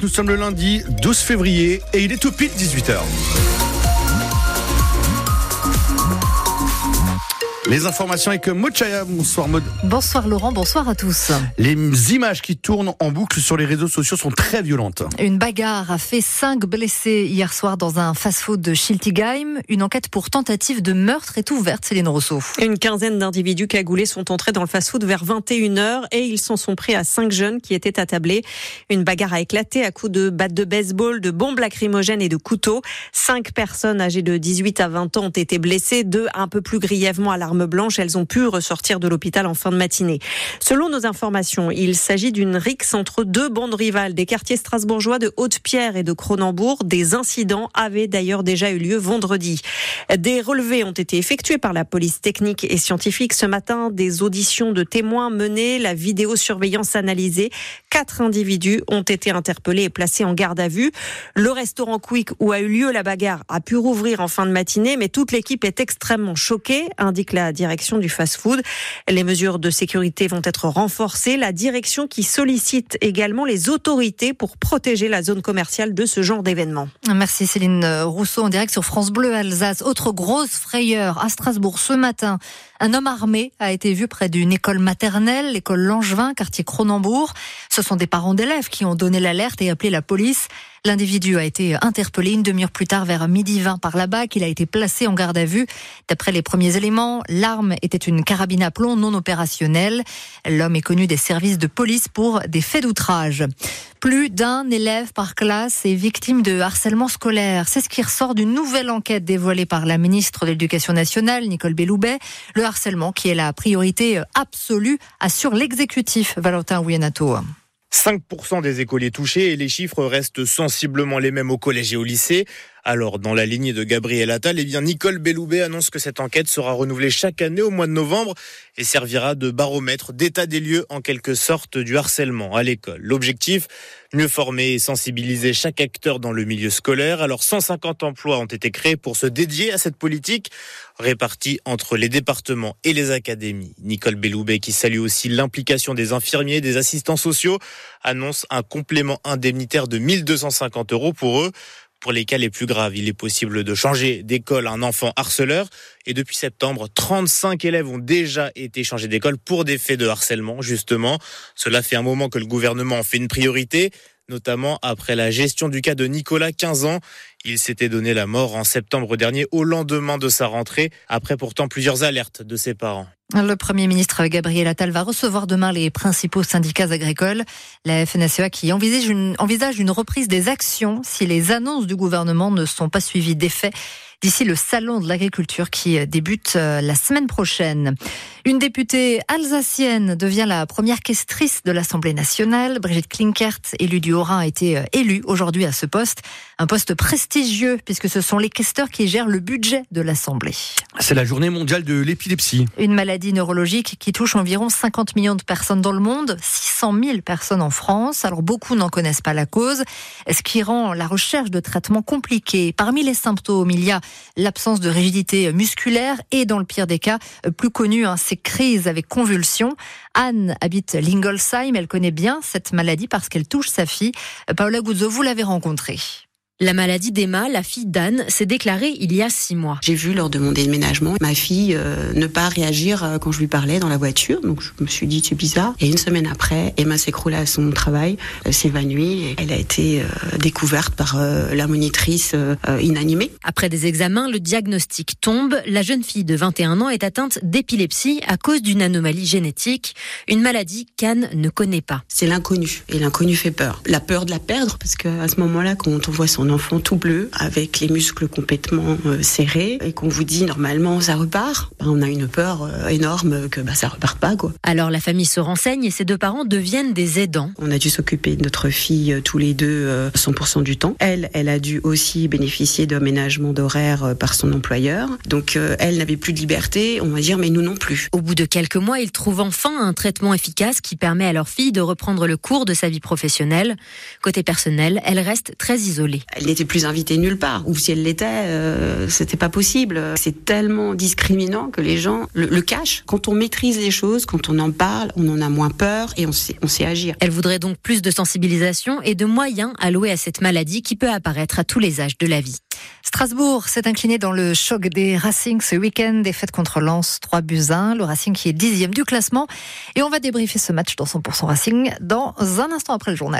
Nous sommes le lundi 12 février et il est tout pile 18h. Les informations avec Mochaya. Bonsoir Maud. Bonsoir Laurent, bonsoir à tous. Les images qui tournent en boucle sur les réseaux sociaux sont très violentes. Une bagarre a fait cinq blessés hier soir dans un fast-food de Schiltigheim. Une enquête pour tentative de meurtre est ouverte, Céline Rousseau. Une quinzaine d'individus cagoulés sont entrés dans le fast-food vers 21h et ils s'en sont pris à cinq jeunes qui étaient attablés. Une bagarre a éclaté à coups de battes de baseball, de bombes lacrymogènes et de couteaux. Cinq personnes âgées de 18 à 20 ans ont été blessées, deux un peu plus grièvement à l'arme blanche. Elles ont pu ressortir de l'hôpital en fin de matinée. Selon nos informations, il s'agit d'une rixe entre deux bandes rivales des quartiers strasbourgeois de Haute-Pierre et de Cronenbourg. Des incidents avaient d'ailleurs déjà eu lieu vendredi. Des relevés ont été effectués par la police technique et scientifique ce matin. Des auditions de témoins menées, la vidéosurveillance analysée. Quatre individus ont été interpellés et placés en garde à vue. Le restaurant Quick où a eu lieu la bagarre a pu rouvrir en fin de matinée, mais toute l'équipe est extrêmement choquée, indique la direction du fast-food. Les mesures de sécurité vont être renforcées. La direction qui sollicite également les autorités pour protéger la zone commerciale de ce genre d'événements. Merci Céline Rousseau en direct sur France Bleu Alsace. Autre grosse frayeur à Strasbourg ce matin. Un homme armé a été vu près d'une école maternelle, l'école Langevin, quartier Cronenbourg. Ce sont des parents d'élèves qui ont donné l'alerte et appelé la police. L'individu a été interpellé une demi-heure plus tard vers midi 20 par là-bas, qu'il a été placé en garde à vue. D'après les premiers éléments, l'arme était une carabine à plomb non opérationnelle. L'homme est connu des services de police pour des faits d'outrage. Plus d'un élève par classe est victime de harcèlement scolaire. C'est ce qui ressort d'une nouvelle enquête dévoilée par la ministre de l'Éducation nationale, Nicole Belloubet. Le harcèlement qui est la priorité absolue assure l'exécutif, Valentin Ouyenato. 5% des écoliers touchés et les chiffres restent sensiblement les mêmes au collège et au lycée. Alors, dans la lignée de Gabriel Attal, eh bien, Nicole Belloubet annonce que cette enquête sera renouvelée chaque année au mois de novembre et servira de baromètre d'état des lieux en quelque sorte du harcèlement à l'école. L'objectif, mieux former et sensibiliser chaque acteur dans le milieu scolaire. Alors, 150 emplois ont été créés pour se dédier à cette politique répartie entre les départements et les académies. Nicole Belloubet, qui salue aussi l'implication des infirmiers, des assistants sociaux, annonce un complément indemnitaire de 1250 euros pour eux. Pour les cas les plus graves, il est possible de changer d'école un enfant harceleur. Et depuis septembre, 35 élèves ont déjà été changés d'école pour des faits de harcèlement, justement. Cela fait un moment que le gouvernement en fait une priorité notamment après la gestion du cas de Nicolas, 15 ans. Il s'était donné la mort en septembre dernier au lendemain de sa rentrée, après pourtant plusieurs alertes de ses parents. Le Premier ministre Gabriel Attal va recevoir demain les principaux syndicats agricoles. La FNSEA qui envisage une, reprise des actions si les annonces du gouvernement ne sont pas suivies d'effets d'ici le salon de l'agriculture qui débute euh, la semaine prochaine. Une députée alsacienne devient la première questrice de l'Assemblée nationale. Brigitte Klinkert, élue du Haut-Rhin, a été euh, élue aujourd'hui à ce poste. Un poste prestigieux puisque ce sont les questeurs qui gèrent le budget de l'Assemblée. C'est la journée mondiale de l'épilepsie. Une maladie neurologique qui touche environ 50 millions de personnes dans le monde, 600 000 personnes en France. Alors beaucoup n'en connaissent pas la cause, ce qui rend la recherche de traitement compliquée. Parmi les symptômes, il y a l'absence de rigidité musculaire et dans le pire des cas, plus connu, hein, ces crises avec convulsions. Anne habite Lingolsheim, elle connaît bien cette maladie parce qu'elle touche sa fille. Paola Guzzo, vous l'avez rencontrée. La maladie d'Emma, la fille d'Anne, s'est déclarée il y a six mois. J'ai vu lors de mon déménagement ma fille euh, ne pas réagir euh, quand je lui parlais dans la voiture, donc je me suis dit c'est bizarre. Et une semaine après, Emma s'écroule à son travail, euh, s'évanouit et elle a été découverte par la monitrice inanimée. Après des examens, le diagnostic tombe. La jeune fille de 21 ans est atteinte d'épilepsie à cause d'une anomalie génétique, une maladie qu'Anne ne connaît pas. C'est l'inconnu et l'inconnu fait peur. La peur de la perdre parce qu'à ce moment-là, quand on voit son enfant tout bleu, avec les muscles complètement euh, serrés, et qu'on vous dit normalement ça repart, ben, on a une peur euh, énorme que bah, ça reparte pas. Quoi. Alors la famille se renseigne et ses deux parents deviennent des aidants. On a dû s'occuper de notre fille euh, tous les deux 100% du temps. Elle, elle a dû aussi bénéficier d'aménagement d'horaire par son employeur. Donc elle n'avait plus de liberté, on va dire, mais nous non plus. Au bout de quelques mois, ils trouvent enfin un traitement efficace qui permet à leur fille de reprendre le cours de sa vie professionnelle. Côté personnel, elle reste très isolée elle n'était plus invitée nulle part. Ou si elle l'était, euh, c'était pas possible. C'est tellement discriminant que les gens le, le, cachent. Quand on maîtrise les choses, quand on en parle, on en a moins peur et on sait, on sait agir. Elle voudrait donc plus de sensibilisation et de moyens alloués à cette maladie qui peut apparaître à tous les âges de la vie. Strasbourg s'est incliné dans le choc des Racing ce week-end, défaite contre Lens 3 buts 1, le Racing qui est dixième du classement. Et on va débriefer ce match dans 100% Racing dans un instant après le journal.